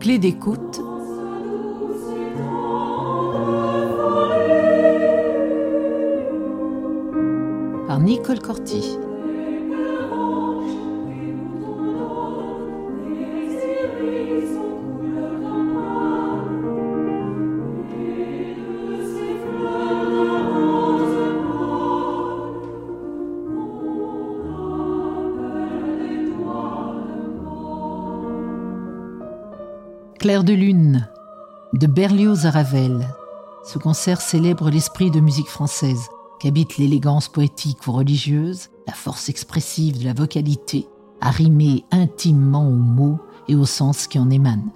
Clé d'écoute. Par Nicole Corti. Clair de lune de Berlioz à Ravel. Ce concert célèbre l'esprit de musique française qu'habite l'élégance poétique ou religieuse, la force expressive de la vocalité, arrimée intimement aux mots et au sens qui en émanent.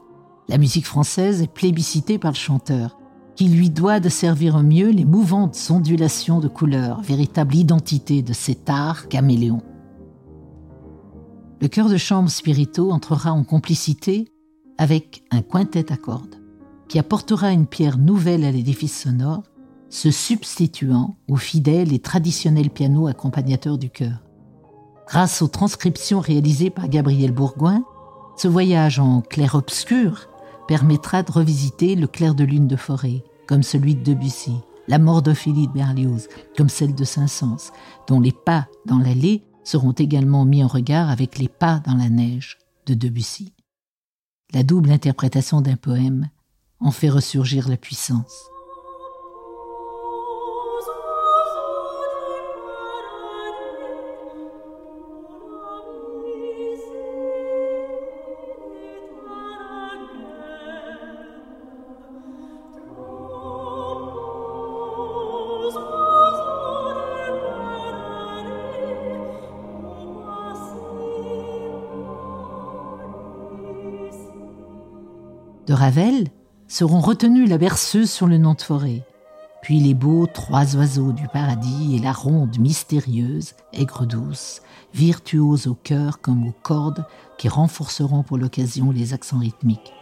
La musique française est plébiscitée par le chanteur, qui lui doit de servir au mieux les mouvantes ondulations de couleurs, véritable identité de cet art caméléon. Le chœur de chambre spirito entrera en complicité avec un quintet à cordes, qui apportera une pierre nouvelle à l'édifice sonore, se substituant au fidèle et traditionnel piano accompagnateur du chœur. Grâce aux transcriptions réalisées par Gabriel Bourgoin, ce voyage en clair-obscur permettra de revisiter le clair de lune de forêt, comme celui de Debussy, la mort d'Ophélie de Berlioz, comme celle de Saint-Saëns, dont les pas dans l'allée seront également mis en regard avec les pas dans la neige de Debussy. La double interprétation d'un poème en fait ressurgir la puissance. De Ravel seront retenus la berceuse sur le nom de forêt, puis les beaux trois oiseaux du paradis et la ronde mystérieuse, aigre douce, virtuose au cœur comme aux cordes qui renforceront pour l'occasion les accents rythmiques.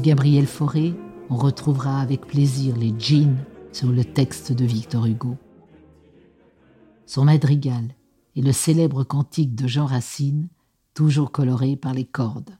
Gabriel Fauré, on retrouvera avec plaisir les jeans sur le texte de Victor Hugo. Son madrigal et le célèbre cantique de Jean Racine, toujours coloré par les cordes.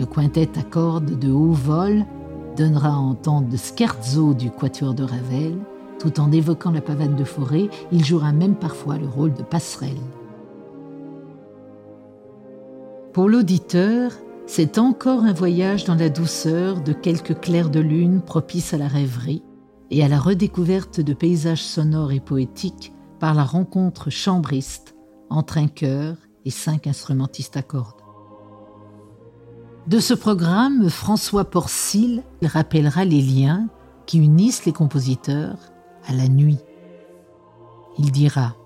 Le quintet à cordes de haut vol donnera à entendre le scherzo du quatuor de Ravel, tout en évoquant la pavane de forêt, il jouera même parfois le rôle de passerelle. Pour l'auditeur, c'est encore un voyage dans la douceur de quelques clairs de lune propices à la rêverie et à la redécouverte de paysages sonores et poétiques par la rencontre chambriste entre un chœur et cinq instrumentistes à cordes. De ce programme, François Porcil rappellera les liens qui unissent les compositeurs à la nuit. Il dira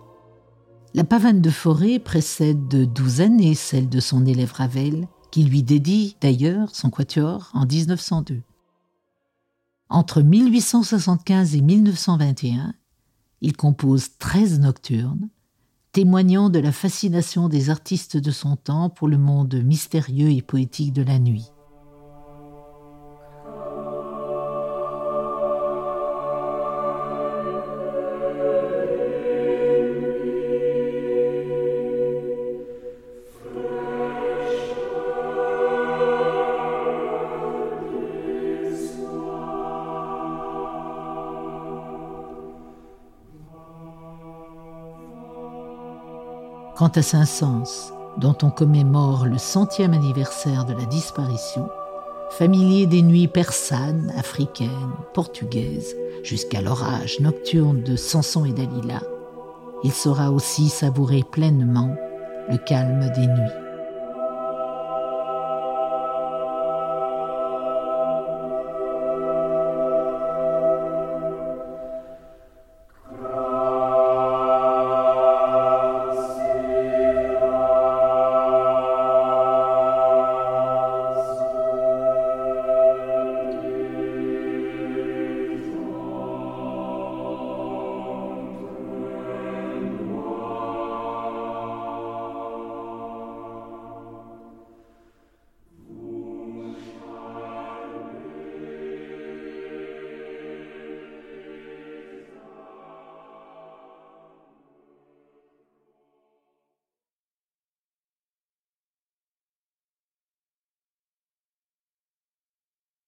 La pavane de forêt précède de douze années celle de son élève Ravel, qui lui dédie d'ailleurs son quatuor en 1902. Entre 1875 et 1921, il compose 13 nocturnes, témoignant de la fascination des artistes de son temps pour le monde mystérieux et poétique de la nuit. Quant à Saint-Saëns, dont on commémore le centième anniversaire de la disparition, familier des nuits persanes, africaines, portugaises, jusqu'à l'orage nocturne de Samson et Dalila, il saura aussi savourer pleinement le calme des nuits.